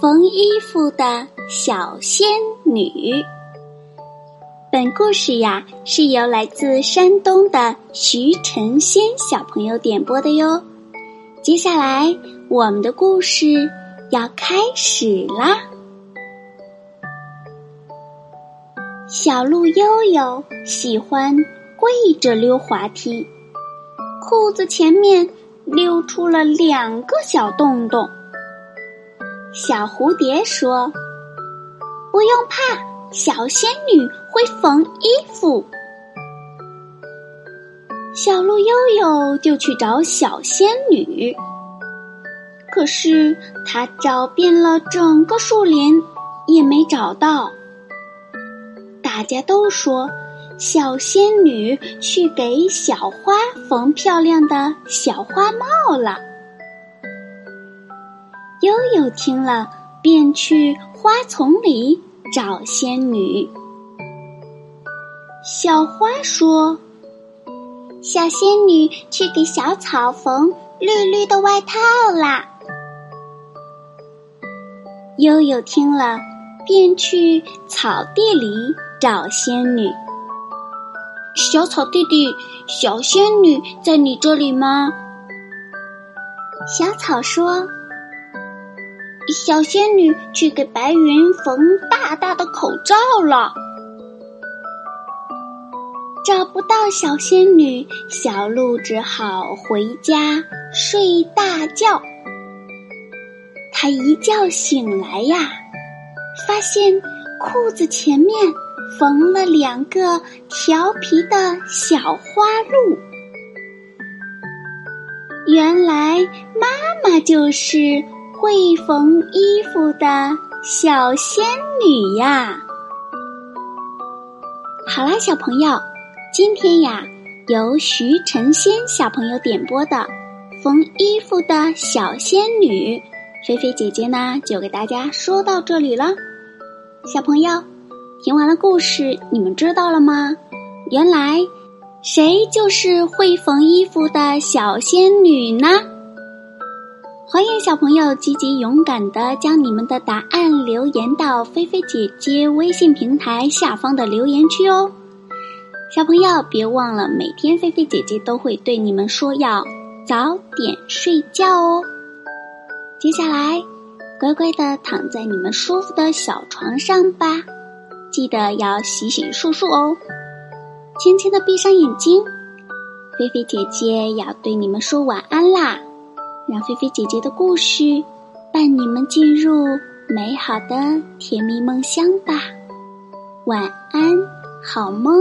缝衣服的小仙女。本故事呀是由来自山东的徐晨仙小朋友点播的哟。接下来我们的故事要开始啦。小鹿悠悠喜欢跪着溜滑梯，裤子前面溜出了两个小洞洞。小蝴蝶说：“不用怕，小仙女会缝衣服。”小鹿悠悠就去找小仙女，可是他找遍了整个树林，也没找到。大家都说，小仙女去给小花缝漂亮的小花帽了。悠悠听了，便去花丛里找仙女。小花说：“小仙女去给小草缝绿绿的外套啦。”悠悠听了，便去草地里找仙女。小草弟弟，小仙女在你这里吗？小草说。小仙女去给白云缝大大的口罩了，找不到小仙女，小鹿只好回家睡大觉。他一觉醒来呀，发现裤子前面缝了两个调皮的小花鹿，原来妈妈就是。会缝衣服的小仙女呀！好啦，小朋友，今天呀，由徐晨仙小朋友点播的《缝衣服的小仙女》，菲菲姐姐呢就给大家说到这里了。小朋友，听完了故事，你们知道了吗？原来，谁就是会缝衣服的小仙女呢？欢迎小朋友积极勇敢的将你们的答案留言到菲菲姐姐微信平台下方的留言区哦。小朋友别忘了，每天菲菲姐姐都会对你们说要早点睡觉哦。接下来，乖乖的躺在你们舒服的小床上吧，记得要洗洗漱漱哦。轻轻的闭上眼睛，菲菲姐姐要对你们说晚安啦。让菲菲姐姐的故事伴你们进入美好的甜蜜梦乡吧，晚安，好梦。